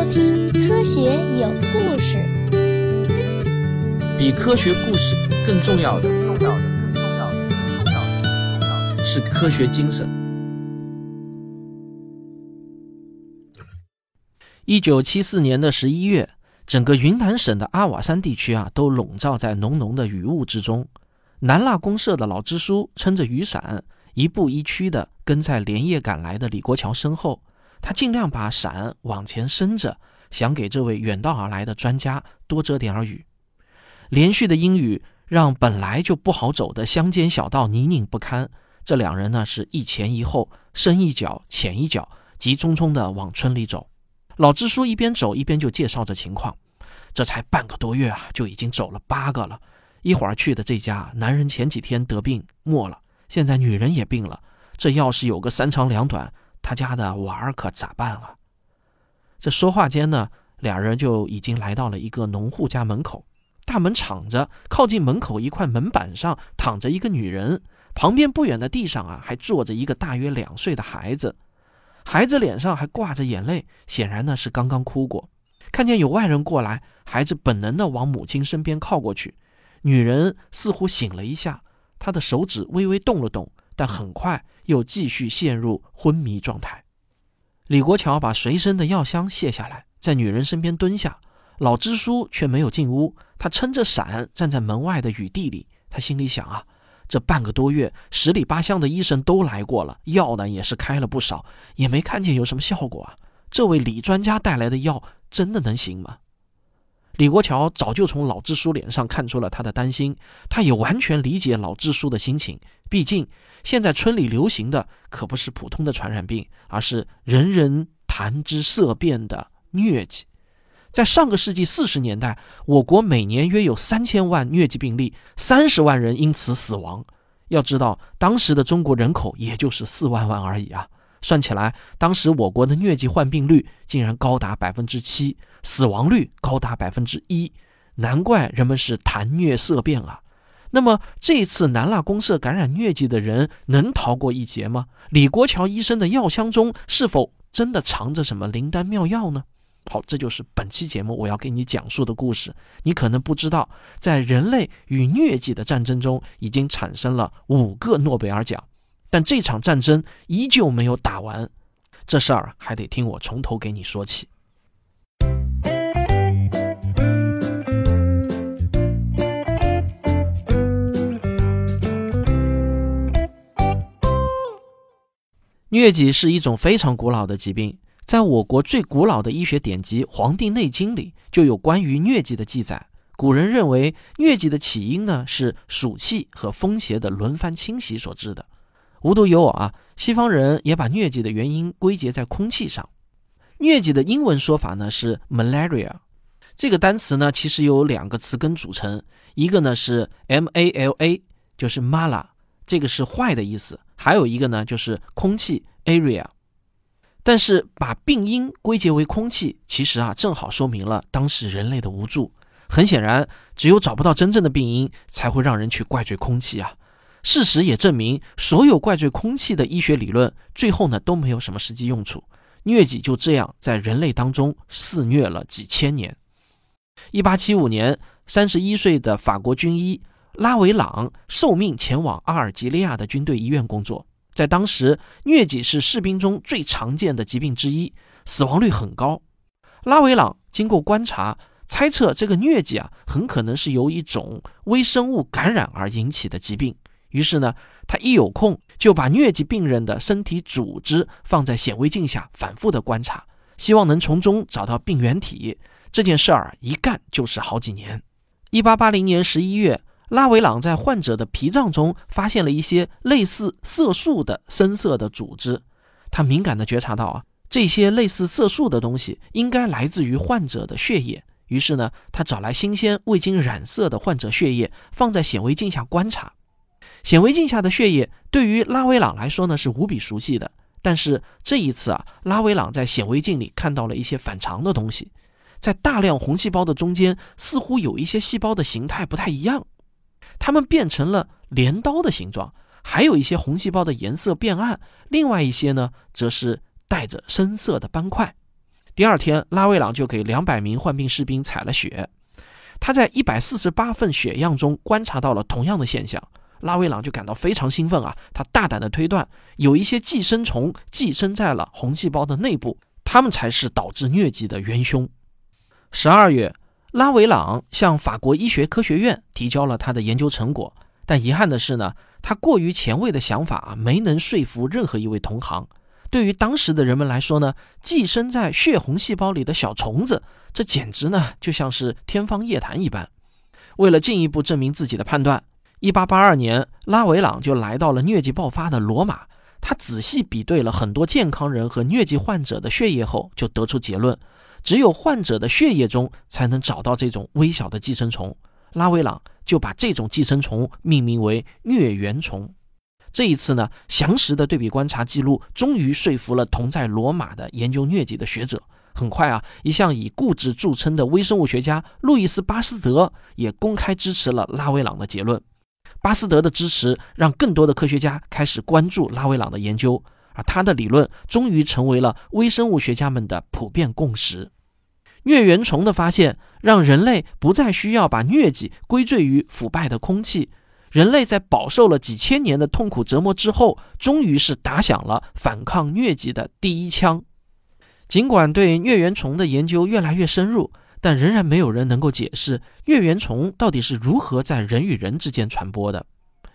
收听科学有故事。比科学故事更重要的，重要的，更重要的，是科学精神。一九七四年的十一月，整个云南省的阿瓦山地区啊，都笼罩在浓浓的雨雾之中。南蜡公社的老支书撑着雨伞，一步一趋地跟在连夜赶来的李国桥身后。他尽量把伞往前伸着，想给这位远道而来的专家多遮点儿雨。连续的阴雨让本来就不好走的乡间小道泥泞不堪。这两人呢是一前一后，深一脚浅一脚，急匆匆地往村里走。老支书一边走一边就介绍着情况：这才半个多月啊，就已经走了八个了。一会儿去的这家，男人前几天得病没了，现在女人也病了。这要是有个三长两短，他家的娃儿可咋办啊？这说话间呢，俩人就已经来到了一个农户家门口。大门敞着，靠近门口一块门板上躺着一个女人，旁边不远的地上啊，还坐着一个大约两岁的孩子。孩子脸上还挂着眼泪，显然呢是刚刚哭过。看见有外人过来，孩子本能的往母亲身边靠过去。女人似乎醒了一下，她的手指微微动了动，但很快又继续陷入昏迷状态。李国桥把随身的药箱卸下来，在女人身边蹲下。老支书却没有进屋，他撑着伞站在门外的雨地里。他心里想啊，这半个多月，十里八乡的医生都来过了，药呢也是开了不少，也没看见有什么效果啊。这位李专家带来的药真的能行吗？李国桥早就从老支书脸上看出了他的担心，他也完全理解老支书的心情。毕竟现在村里流行的可不是普通的传染病，而是人人谈之色变的疟疾。在上个世纪四十年代，我国每年约有三千万疟疾病例，三十万人因此死亡。要知道，当时的中国人口也就是四万万而已啊！算起来，当时我国的疟疾患病率竟然高达百分之七，死亡率高达百分之一，难怪人们是谈疟色变啊！那么，这次南蜡公社感染疟疾的人能逃过一劫吗？李国桥医生的药箱中是否真的藏着什么灵丹妙药呢？好，这就是本期节目我要给你讲述的故事。你可能不知道，在人类与疟疾的战争中，已经产生了五个诺贝尔奖，但这场战争依旧没有打完。这事儿还得听我从头给你说起。疟疾是一种非常古老的疾病。在我国最古老的医学典籍《黄帝内经》里，就有关于疟疾的记载。古人认为，疟疾的起因呢是暑气和风邪的轮番侵袭所致的。无独有偶啊，西方人也把疟疾的原因归结在空气上。疟疾的英文说法呢是 malaria，这个单词呢其实由两个词根组成，一个呢是 m a l a，就是 mala，这个是坏的意思；还有一个呢就是空气 area。但是把病因归结为空气，其实啊，正好说明了当时人类的无助。很显然，只有找不到真正的病因，才会让人去怪罪空气啊。事实也证明，所有怪罪空气的医学理论，最后呢都没有什么实际用处。疟疾就这样在人类当中肆虐了几千年。一八七五年，三十一岁的法国军医拉维朗受命前往阿尔及利亚的军队医院工作。在当时，疟疾是士兵中最常见的疾病之一，死亡率很高。拉维朗经过观察，猜测这个疟疾啊，很可能是由一种微生物感染而引起的疾病。于是呢，他一有空就把疟疾病人的身体组织放在显微镜下反复的观察，希望能从中找到病原体。这件事儿一干就是好几年。一八八零年十一月。拉维朗在患者的脾脏中发现了一些类似色素的深色的组织，他敏感地觉察到啊，这些类似色素的东西应该来自于患者的血液。于是呢，他找来新鲜未经染色的患者血液，放在显微镜下观察。显微镜下的血液对于拉维朗来说呢是无比熟悉的，但是这一次啊，拉维朗在显微镜里看到了一些反常的东西，在大量红细胞的中间，似乎有一些细胞的形态不太一样。它们变成了镰刀的形状，还有一些红细胞的颜色变暗，另外一些呢，则是带着深色的斑块。第二天，拉维朗就给两百名患病士兵采了血。他在一百四十八份血样中观察到了同样的现象，拉维朗就感到非常兴奋啊！他大胆的推断，有一些寄生虫寄生在了红细胞的内部，它们才是导致疟疾的元凶。十二月，拉维朗向法国医学科学院提交了他的研究成果，但遗憾的是呢，他过于前卫的想法啊没能说服任何一位同行。对于当时的人们来说呢，寄生在血红细胞里的小虫子，这简直呢就像是天方夜谭一般。为了进一步证明自己的判断，1882年，拉维朗就来到了疟疾爆发的罗马。他仔细比对了很多健康人和疟疾患者的血液后，就得出结论：只有患者的血液中才能找到这种微小的寄生虫。拉维朗就把这种寄生虫命名为疟原虫。这一次呢，详实的对比观察记录终于说服了同在罗马的研究疟疾的学者。很快啊，一向以固执著称的微生物学家路易斯·巴斯德也公开支持了拉维朗的结论。巴斯德的支持让更多的科学家开始关注拉维朗的研究，而他的理论终于成为了微生物学家们的普遍共识。疟原虫的发现让人类不再需要把疟疾归罪于腐败的空气。人类在饱受了几千年的痛苦折磨之后，终于是打响了反抗疟疾的第一枪。尽管对疟原虫的研究越来越深入，但仍然没有人能够解释疟原虫到底是如何在人与人之间传播的。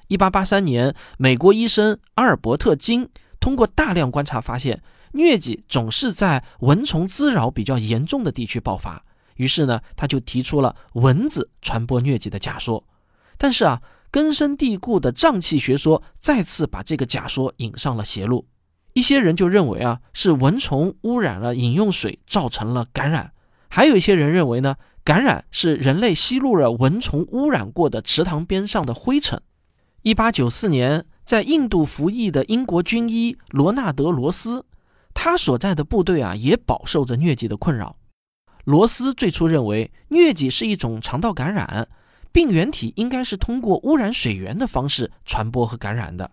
1883年，美国医生阿尔伯特金通过大量观察发现，疟疾总是在蚊虫滋扰比较严重的地区爆发。于是呢，他就提出了蚊子传播疟疾的假说。但是啊。根深蒂固的瘴气学说再次把这个假说引上了邪路。一些人就认为啊，是蚊虫污染了饮用水，造成了感染；还有一些人认为呢，感染是人类吸入了蚊虫污染过的池塘边上的灰尘。一八九四年，在印度服役的英国军医罗纳德·罗斯，他所在的部队啊，也饱受着疟疾的困扰。罗斯最初认为疟疾是一种肠道感染。病原体应该是通过污染水源的方式传播和感染的，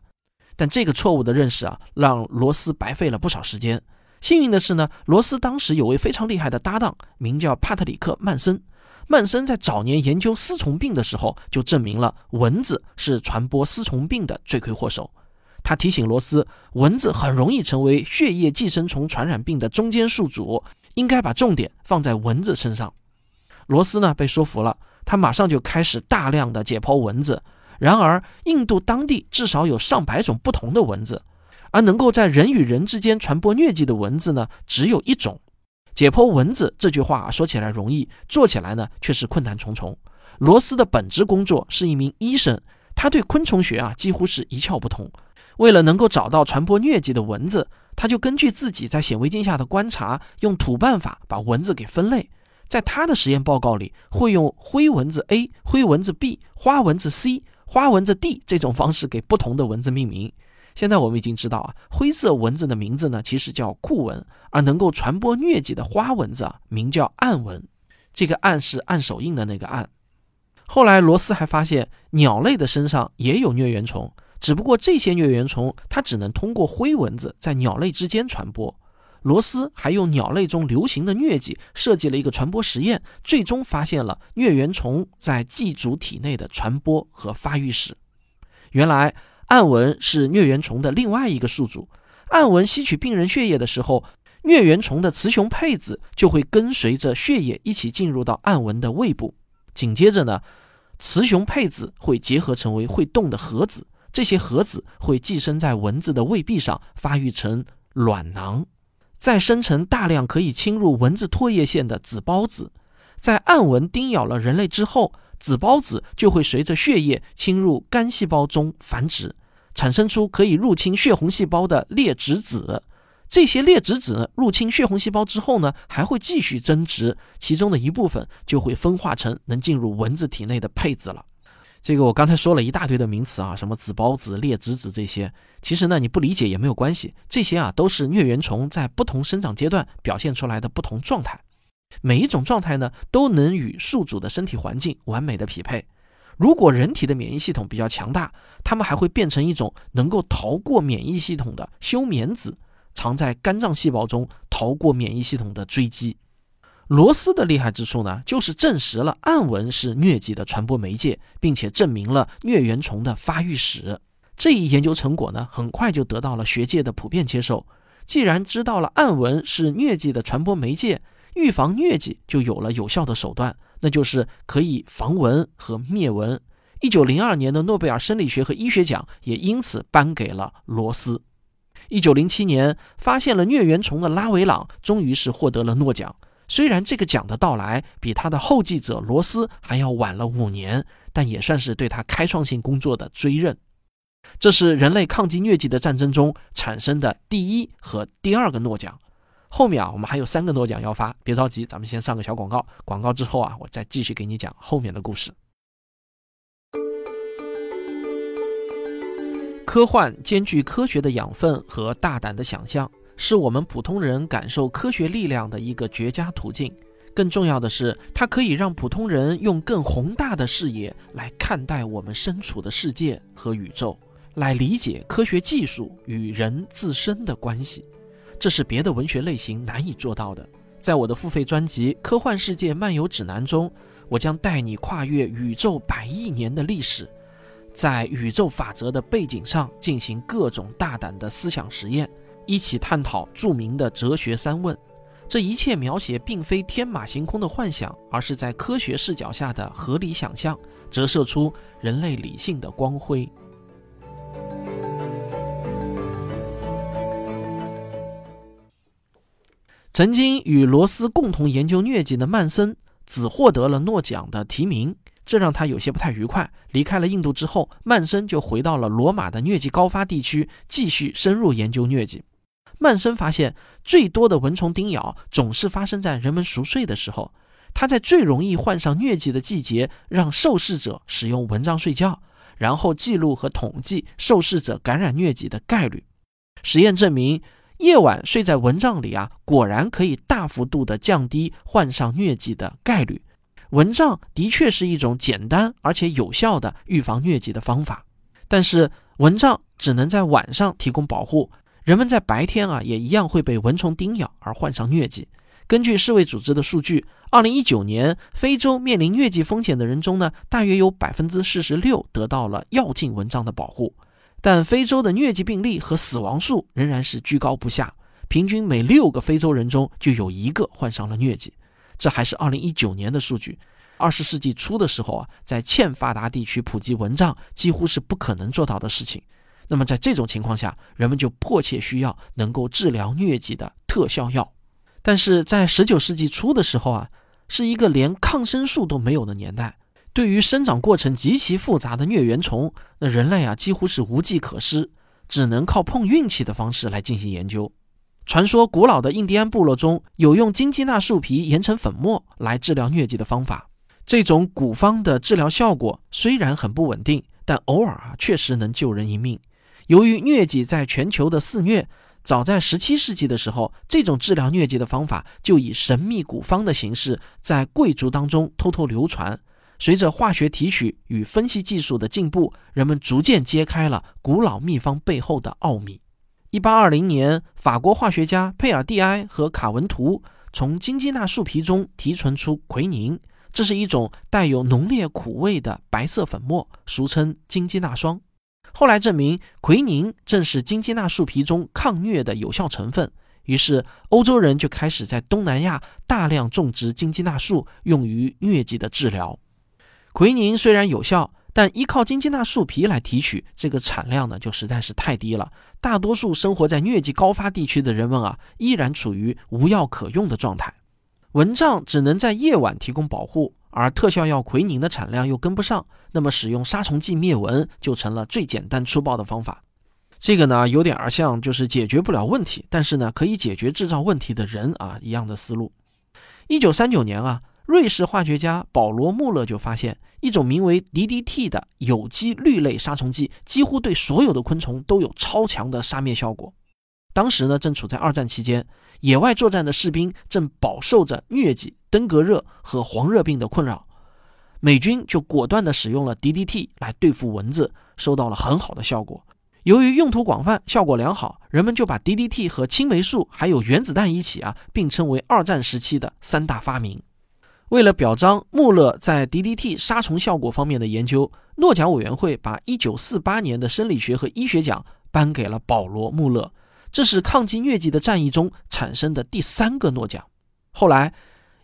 但这个错误的认识啊，让罗斯白费了不少时间。幸运的是呢，罗斯当时有位非常厉害的搭档，名叫帕特里克·曼森。曼森在早年研究丝虫病的时候，就证明了蚊子是传播丝虫病的罪魁祸首。他提醒罗斯，蚊子很容易成为血液寄生虫传染病的中间宿主，应该把重点放在蚊子身上。罗斯呢，被说服了。他马上就开始大量的解剖蚊子，然而印度当地至少有上百种不同的蚊子，而能够在人与人之间传播疟疾的蚊子呢，只有一种。解剖蚊子这句话说起来容易，做起来呢却是困难重重。罗斯的本职工作是一名医生，他对昆虫学啊几乎是一窍不通。为了能够找到传播疟疾的蚊子，他就根据自己在显微镜下的观察，用土办法把蚊子给分类。在他的实验报告里，会用灰蚊子 A、灰蚊子 B、花蚊子 C、花蚊子 D 这种方式给不同的蚊子命名。现在我们已经知道啊，灰色蚊子的名字呢，其实叫库蚊，而能够传播疟疾的花蚊子啊，名叫暗蚊。这个暗是按手印的那个暗。后来罗斯还发现，鸟类的身上也有疟原虫，只不过这些疟原虫它只能通过灰蚊子在鸟类之间传播。罗斯还用鸟类中流行的疟疾设计了一个传播实验，最终发现了疟原虫在寄主体内的传播和发育史。原来暗纹是疟原虫的另外一个宿主。暗纹吸取病人血液的时候，疟原虫的雌雄配子就会跟随着血液一起进入到暗纹的胃部。紧接着呢，雌雄配子会结合成为会动的核子，这些核子会寄生在蚊子的胃壁上，发育成卵囊。再生成大量可以侵入蚊子唾液腺的子孢子，在暗蚊叮咬了人类之后，子孢子就会随着血液侵入肝细胞中繁殖，产生出可以入侵血红细胞的裂殖子。这些裂殖子入侵血红细胞之后呢，还会继续增殖，其中的一部分就会分化成能进入蚊子体内的配子了。这个我刚才说了一大堆的名词啊，什么子孢子、裂殖子这些，其实呢你不理解也没有关系，这些啊都是疟原虫在不同生长阶段表现出来的不同状态，每一种状态呢都能与宿主的身体环境完美的匹配。如果人体的免疫系统比较强大，它们还会变成一种能够逃过免疫系统的休眠子，藏在肝脏细胞中，逃过免疫系统的追击。罗斯的厉害之处呢，就是证实了暗纹是疟疾的传播媒介，并且证明了疟原虫的发育史。这一研究成果呢，很快就得到了学界的普遍接受。既然知道了暗纹是疟疾的传播媒介，预防疟疾就有了有效的手段，那就是可以防蚊和灭蚊。一九零二年的诺贝尔生理学和医学奖也因此颁给了罗斯。一九零七年发现了疟原虫的拉维朗，终于是获得了诺奖。虽然这个奖的到来比他的后继者罗斯还要晚了五年，但也算是对他开创性工作的追认。这是人类抗击疟疾的战争中产生的第一和第二个诺奖。后面啊，我们还有三个诺奖要发，别着急，咱们先上个小广告。广告之后啊，我再继续给你讲后面的故事。科幻兼具科学的养分和大胆的想象，是我们普通人感受科学力量的一个绝佳途径。更重要的是，它可以让普通人用更宏大的视野来看待我们身处的世界和宇宙。来理解科学技术与人自身的关系，这是别的文学类型难以做到的。在我的付费专辑《科幻世界漫游指南》中，我将带你跨越宇宙百亿年的历史，在宇宙法则的背景上进行各种大胆的思想实验，一起探讨著名的哲学三问。这一切描写并非天马行空的幻想，而是在科学视角下的合理想象，折射出人类理性的光辉。曾经与罗斯共同研究疟疾的曼森，只获得了诺奖的提名，这让他有些不太愉快。离开了印度之后，曼森就回到了罗马的疟疾高发地区，继续深入研究疟疾。曼森发现，最多的蚊虫叮咬总是发生在人们熟睡的时候。他在最容易患上疟疾的季节，让受试者使用蚊帐睡觉，然后记录和统计受试者感染疟疾的概率。实验证明。夜晚睡在蚊帐里啊，果然可以大幅度的降低患上疟疾的概率。蚊帐的确是一种简单而且有效的预防疟疾的方法，但是蚊帐只能在晚上提供保护，人们在白天啊也一样会被蚊虫叮咬而患上疟疾。根据世卫组织的数据，二零一九年非洲面临疟疾风险的人中呢，大约有百分之四十六得到了药浸蚊帐的保护。但非洲的疟疾病例和死亡数仍然是居高不下，平均每六个非洲人中就有一个患上了疟疾。这还是二零一九年的数据。二十世纪初的时候啊，在欠发达地区普及蚊帐几乎是不可能做到的事情。那么在这种情况下，人们就迫切需要能够治疗疟疾的特效药。但是在十九世纪初的时候啊，是一个连抗生素都没有的年代。对于生长过程极其复杂的疟原虫，那人类啊几乎是无计可施，只能靠碰运气的方式来进行研究。传说古老的印第安部落中有用金鸡纳树皮研成粉末来治疗疟疾的方法。这种古方的治疗效果虽然很不稳定，但偶尔啊确实能救人一命。由于疟疾在全球的肆虐，早在17世纪的时候，这种治疗疟疾的方法就以神秘古方的形式在贵族当中偷偷流传。随着化学提取与分析技术的进步，人们逐渐揭开了古老秘方背后的奥秘。一八二零年，法国化学家佩尔蒂埃和卡文图从金鸡纳树皮中提纯出奎宁，这是一种带有浓烈苦味的白色粉末，俗称金鸡纳霜。后来证明，奎宁正是金鸡纳树皮中抗疟的有效成分。于是，欧洲人就开始在东南亚大量种植金鸡纳树，用于疟疾的治疗。奎宁虽然有效，但依靠金鸡纳树皮来提取，这个产量呢就实在是太低了。大多数生活在疟疾高发地区的人们啊，依然处于无药可用的状态。蚊帐只能在夜晚提供保护，而特效药奎宁的产量又跟不上，那么使用杀虫剂灭蚊就成了最简单粗暴的方法。这个呢，有点儿像就是解决不了问题，但是呢可以解决制造问题的人啊一样的思路。一九三九年啊。瑞士化学家保罗·穆勒就发现，一种名为 DDT 的有机氯类杀虫剂，几乎对所有的昆虫都有超强的杀灭效果。当时呢，正处在二战期间，野外作战的士兵正饱受着疟疾、登革热和黄热病的困扰，美军就果断地使用了 DDT 来对付蚊子，收到了很好的效果。由于用途广泛，效果良好，人们就把 DDT 和青霉素还有原子弹一起啊，并称为二战时期的三大发明。为了表彰穆勒在 DDT 杀虫效果方面的研究，诺奖委员会把1948年的生理学和医学奖颁给了保罗·穆勒，这是抗击疟疾的战役中产生的第三个诺奖。后来，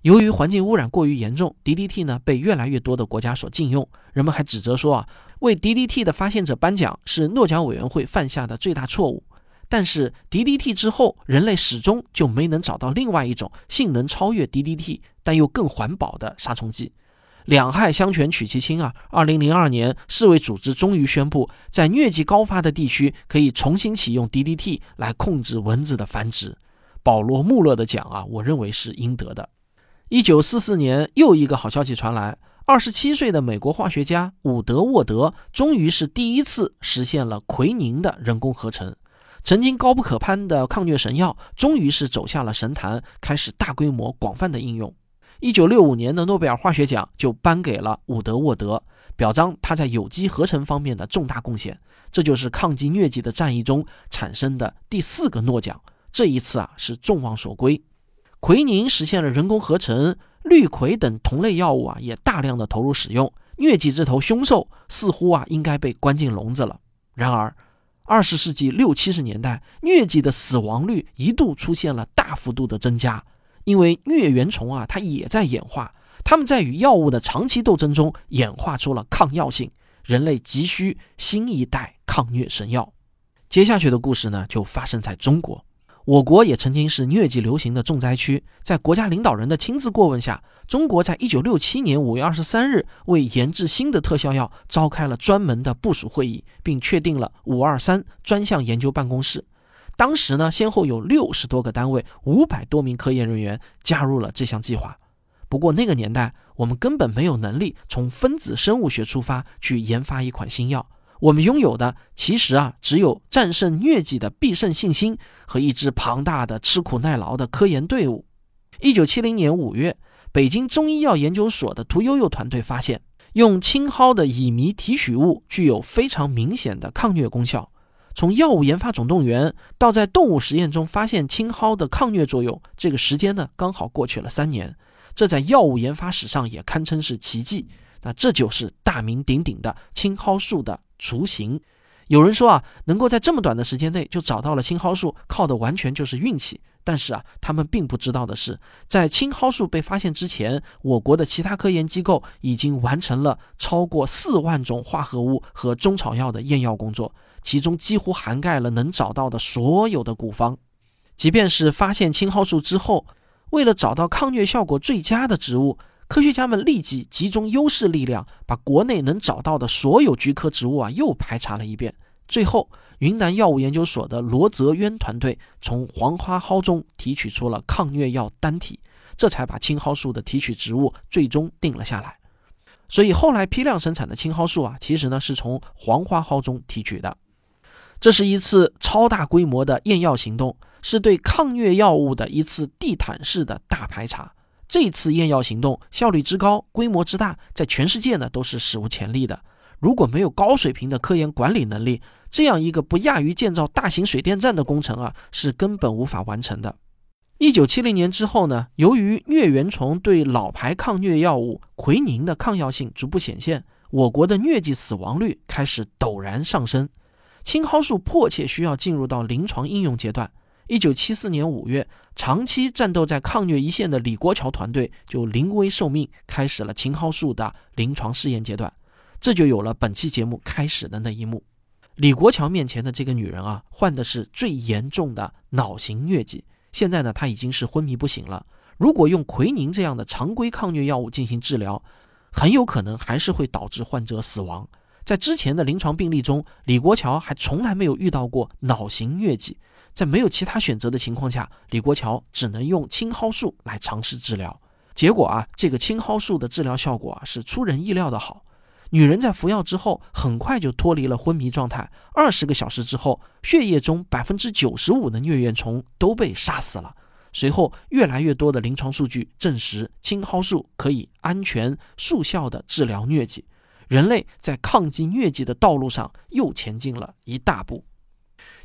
由于环境污染过于严重，DDT 呢被越来越多的国家所禁用，人们还指责说啊。为 DDT 的发现者颁奖是诺奖委员会犯下的最大错误。但是 DDT 之后，人类始终就没能找到另外一种性能超越 DDT 但又更环保的杀虫剂。两害相权取其轻啊！二零零二年，世卫组织终于宣布，在疟疾高发的地区可以重新启用 DDT 来控制蚊子的繁殖。保罗·穆勒的奖啊，我认为是应得的。一九四四年，又一个好消息传来。二十七岁的美国化学家伍德沃德终于是第一次实现了奎宁的人工合成，曾经高不可攀的抗疟神药终于是走下了神坛，开始大规模广泛的应用。一九六五年的诺贝尔化学奖就颁给了伍德沃德，表彰他在有机合成方面的重大贡献。这就是抗击疟疾的战役中产生的第四个诺奖，这一次啊是众望所归。奎宁实现了人工合成。氯喹等同类药物啊，也大量的投入使用。疟疾这头凶兽似乎啊，应该被关进笼子了。然而，二十世纪六七十年代，疟疾的死亡率一度出现了大幅度的增加，因为疟原虫啊，它也在演化，它们在与药物的长期斗争中演化出了抗药性。人类急需新一代抗疟神药。接下去的故事呢，就发生在中国。我国也曾经是疟疾流行的重灾区，在国家领导人的亲自过问下，中国在一九六七年五月二十三日为研制新的特效药召开了专门的部署会议，并确定了五二三专项研究办公室。当时呢，先后有六十多个单位、五百多名科研人员加入了这项计划。不过那个年代，我们根本没有能力从分子生物学出发去研发一款新药。我们拥有的其实啊，只有战胜疟疾的必胜信心和一支庞大的吃苦耐劳的科研队伍。一九七零年五月，北京中医药研究所的屠呦呦团队发现，用青蒿的乙醚提取物具有非常明显的抗疟功效。从药物研发总动员到在动物实验中发现青蒿的抗疟作用，这个时间呢，刚好过去了三年。这在药物研发史上也堪称是奇迹。那这就是大名鼎鼎的青蒿素的。雏形，有人说啊，能够在这么短的时间内就找到了青蒿素，靠的完全就是运气。但是啊，他们并不知道的是，在青蒿素被发现之前，我国的其他科研机构已经完成了超过四万种化合物和中草药的验药工作，其中几乎涵盖了能找到的所有的古方。即便是发现青蒿素之后，为了找到抗疟效果最佳的植物。科学家们立即集中优势力量，把国内能找到的所有菊科植物啊又排查了一遍。最后，云南药物研究所的罗泽渊团队从黄花蒿中提取出了抗疟药单体，这才把青蒿素的提取植物最终定了下来。所以，后来批量生产的青蒿素啊，其实呢是从黄花蒿中提取的。这是一次超大规模的验药行动，是对抗疟药物的一次地毯式的大排查。这次验药行动效率之高、规模之大，在全世界呢都是史无前例的。如果没有高水平的科研管理能力，这样一个不亚于建造大型水电站的工程啊，是根本无法完成的。一九七零年之后呢，由于疟原虫对老牌抗疟药物奎宁的抗药性逐步显现，我国的疟疾死亡率开始陡然上升，青蒿素迫切需要进入到临床应用阶段。一九七四年五月，长期战斗在抗疟一线的李国桥团队就临危受命，开始了青蒿素的临床试验阶段。这就有了本期节目开始的那一幕。李国桥面前的这个女人啊，患的是最严重的脑型疟疾，现在呢，她已经是昏迷不醒了。如果用奎宁这样的常规抗疟药物进行治疗，很有可能还是会导致患者死亡。在之前的临床病例中，李国桥还从来没有遇到过脑型疟疾。在没有其他选择的情况下，李国桥只能用青蒿素来尝试治疗。结果啊，这个青蒿素的治疗效果啊是出人意料的好。女人在服药之后，很快就脱离了昏迷状态。二十个小时之后，血液中百分之九十五的疟原虫都被杀死了。随后，越来越多的临床数据证实，青蒿素可以安全速效地治疗疟疾。人类在抗击疟疾的道路上又前进了一大步。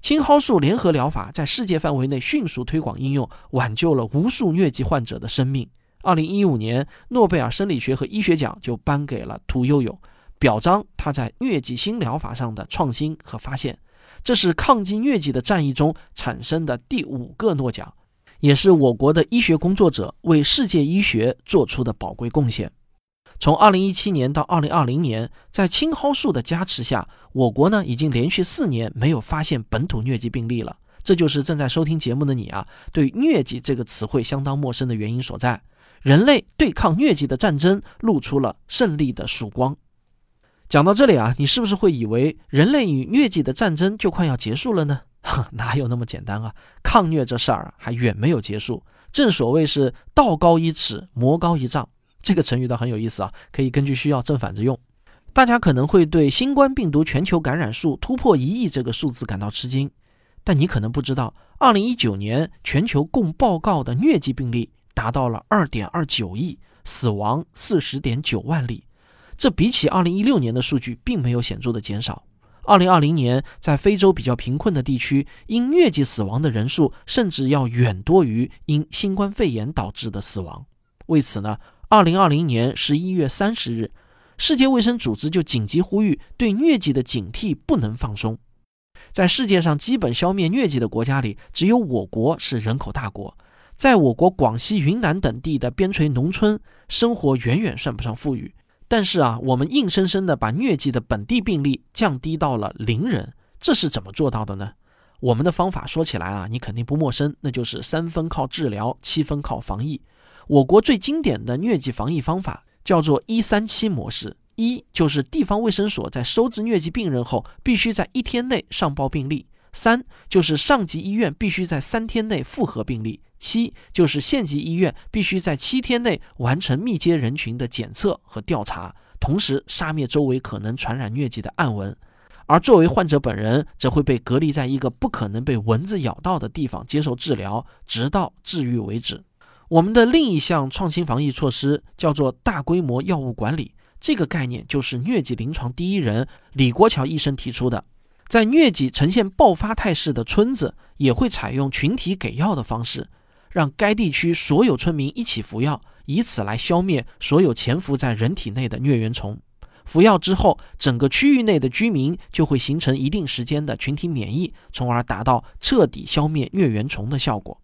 青蒿素联合疗法在世界范围内迅速推广应用，挽救了无数疟疾患者的生命。二零一五年，诺贝尔生理学和医学奖就颁给了屠呦呦，表彰他在疟疾新疗法上的创新和发现。这是抗击疟疾的战役中产生的第五个诺奖，也是我国的医学工作者为世界医学做出的宝贵贡献。从二零一七年到二零二零年，在青蒿素的加持下，我国呢已经连续四年没有发现本土疟疾病例了。这就是正在收听节目的你啊，对疟疾这个词汇相当陌生的原因所在。人类对抗疟疾的战争露出了胜利的曙光。讲到这里啊，你是不是会以为人类与疟疾的战争就快要结束了呢？哪有那么简单啊！抗疟这事儿还远没有结束。正所谓是道高一尺，魔高一丈。这个成语倒很有意思啊，可以根据需要正反着用。大家可能会对新冠病毒全球感染数突破一亿这个数字感到吃惊，但你可能不知道，二零一九年全球共报告的疟疾病例达到了二点二九亿，死亡四十点九万例。这比起二零一六年的数据并没有显著的减少。二零二零年，在非洲比较贫困的地区，因疟疾死亡的人数甚至要远多于因新冠肺炎导致的死亡。为此呢？二零二零年十一月三十日，世界卫生组织就紧急呼吁，对疟疾的警惕不能放松。在世界上基本消灭疟疾的国家里，只有我国是人口大国。在我国广西、云南等地的边陲农村，生活远远算不上富裕，但是啊，我们硬生生的把疟疾的本地病例降低到了零人，这是怎么做到的呢？我们的方法说起来啊，你肯定不陌生，那就是三分靠治疗，七分靠防疫。我国最经典的疟疾防疫方法叫做“一三七模式”。一就是地方卫生所在收治疟疾病人后，必须在一天内上报病例；三就是上级医院必须在三天内复核病例；七就是县级医院必须在七天内完成密接人群的检测和调查，同时杀灭周围可能传染疟疾的暗蚊。而作为患者本人，则会被隔离在一个不可能被蚊子咬到的地方接受治疗，直到治愈为止。我们的另一项创新防疫措施叫做大规模药物管理，这个概念就是疟疾临床第一人李国桥医生提出的。在疟疾呈现爆发态势的村子，也会采用群体给药的方式，让该地区所有村民一起服药，以此来消灭所有潜伏在人体内的疟原虫。服药之后，整个区域内的居民就会形成一定时间的群体免疫，从而达到彻底消灭疟原虫的效果。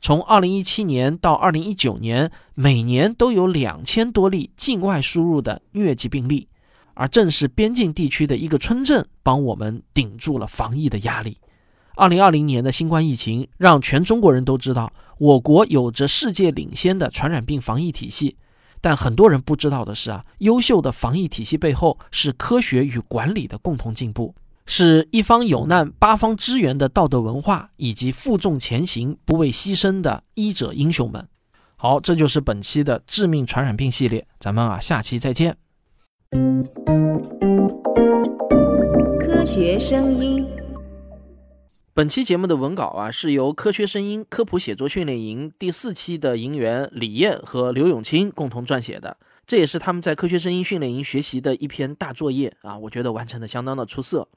从二零一七年到二零一九年，每年都有两千多例境外输入的疟疾病例，而正是边境地区的一个村镇帮我们顶住了防疫的压力。二零二零年的新冠疫情让全中国人都知道，我国有着世界领先的传染病防疫体系。但很多人不知道的是啊，优秀的防疫体系背后是科学与管理的共同进步。是一方有难八方支援的道德文化，以及负重前行不畏牺牲的医者英雄们。好，这就是本期的致命传染病系列，咱们啊下期再见。科学声音，本期节目的文稿啊是由科学声音科普写作训练营第四期的营员李艳和刘永清共同撰写的，这也是他们在科学声音训练营学习的一篇大作业啊，我觉得完成的相当的出色。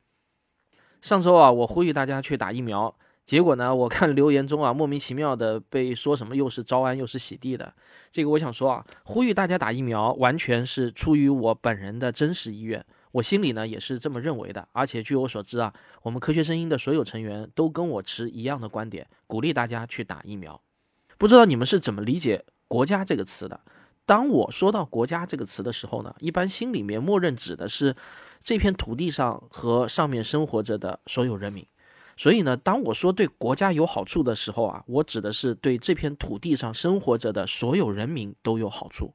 上周啊，我呼吁大家去打疫苗，结果呢，我看留言中啊，莫名其妙的被说什么又是招安又是洗地的。这个我想说啊，呼吁大家打疫苗，完全是出于我本人的真实意愿，我心里呢也是这么认为的。而且据我所知啊，我们科学声音的所有成员都跟我持一样的观点，鼓励大家去打疫苗。不知道你们是怎么理解“国家”这个词的？当我说到“国家”这个词的时候呢，一般心里面默认指的是。这片土地上和上面生活着的所有人民，所以呢，当我说对国家有好处的时候啊，我指的是对这片土地上生活着的所有人民都有好处。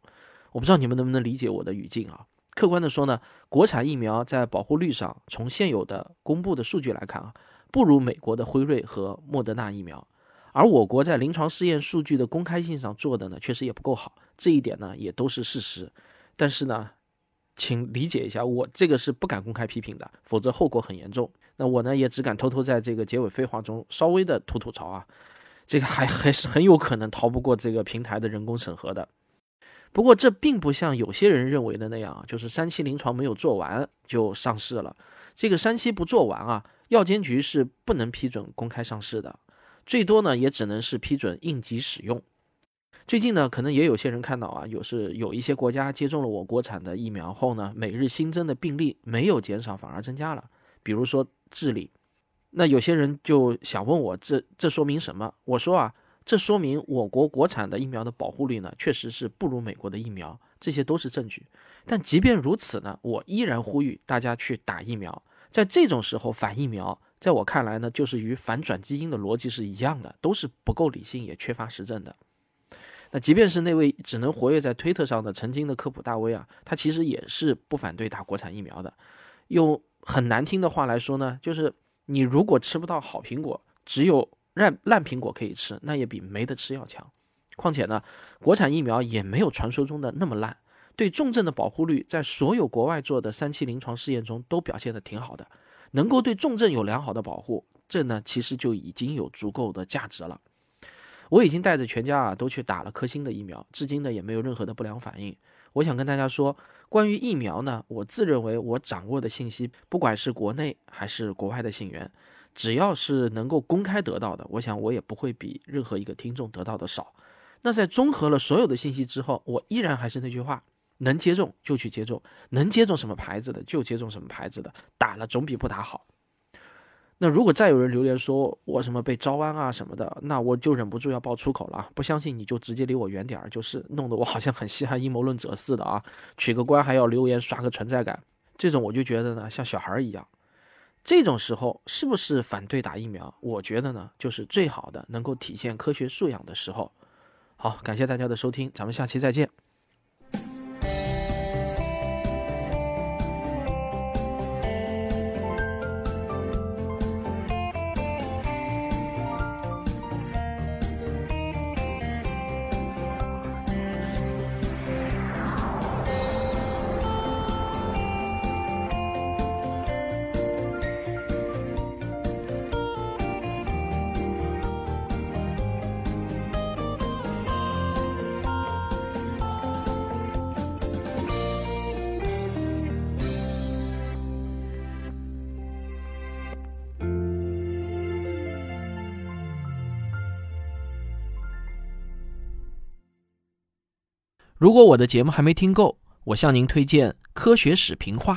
我不知道你们能不能理解我的语境啊？客观的说呢，国产疫苗在保护率上，从现有的公布的数据来看啊，不如美国的辉瑞和莫德纳疫苗，而我国在临床试验数据的公开性上做的呢，确实也不够好，这一点呢，也都是事实。但是呢。请理解一下，我这个是不敢公开批评的，否则后果很严重。那我呢，也只敢偷偷在这个结尾废话中稍微的吐吐槽啊，这个还还是很有可能逃不过这个平台的人工审核的。不过这并不像有些人认为的那样啊，就是三期临床没有做完就上市了。这个三期不做完啊，药监局是不能批准公开上市的，最多呢也只能是批准应急使用。最近呢，可能也有些人看到啊，有是有一些国家接种了我国产的疫苗后呢，每日新增的病例没有减少，反而增加了。比如说智利，那有些人就想问我，这这说明什么？我说啊，这说明我国国产的疫苗的保护率呢，确实是不如美国的疫苗，这些都是证据。但即便如此呢，我依然呼吁大家去打疫苗。在这种时候反疫苗，在我看来呢，就是与反转基因的逻辑是一样的，都是不够理性，也缺乏实证的。那即便是那位只能活跃在推特上的曾经的科普大 V 啊，他其实也是不反对打国产疫苗的。用很难听的话来说呢，就是你如果吃不到好苹果，只有烂烂苹果可以吃，那也比没得吃要强。况且呢，国产疫苗也没有传说中的那么烂，对重症的保护率在所有国外做的三期临床试验中都表现的挺好的，能够对重症有良好的保护，这呢其实就已经有足够的价值了。我已经带着全家啊都去打了科兴的疫苗，至今呢也没有任何的不良反应。我想跟大家说，关于疫苗呢，我自认为我掌握的信息，不管是国内还是国外的信源，只要是能够公开得到的，我想我也不会比任何一个听众得到的少。那在综合了所有的信息之后，我依然还是那句话，能接种就去接种，能接种什么牌子的就接种什么牌子的，打了总比不打好。那如果再有人留言说我什么被招安啊什么的，那我就忍不住要爆粗口了。不相信你就直接离我远点儿，就是弄得我好像很稀罕阴谋论者似的啊！取个关还要留言刷个存在感，这种我就觉得呢像小孩一样。这种时候是不是反对打疫苗？我觉得呢就是最好的能够体现科学素养的时候。好，感谢大家的收听，咱们下期再见。如果我的节目还没听够，我向您推荐《科学史评话》。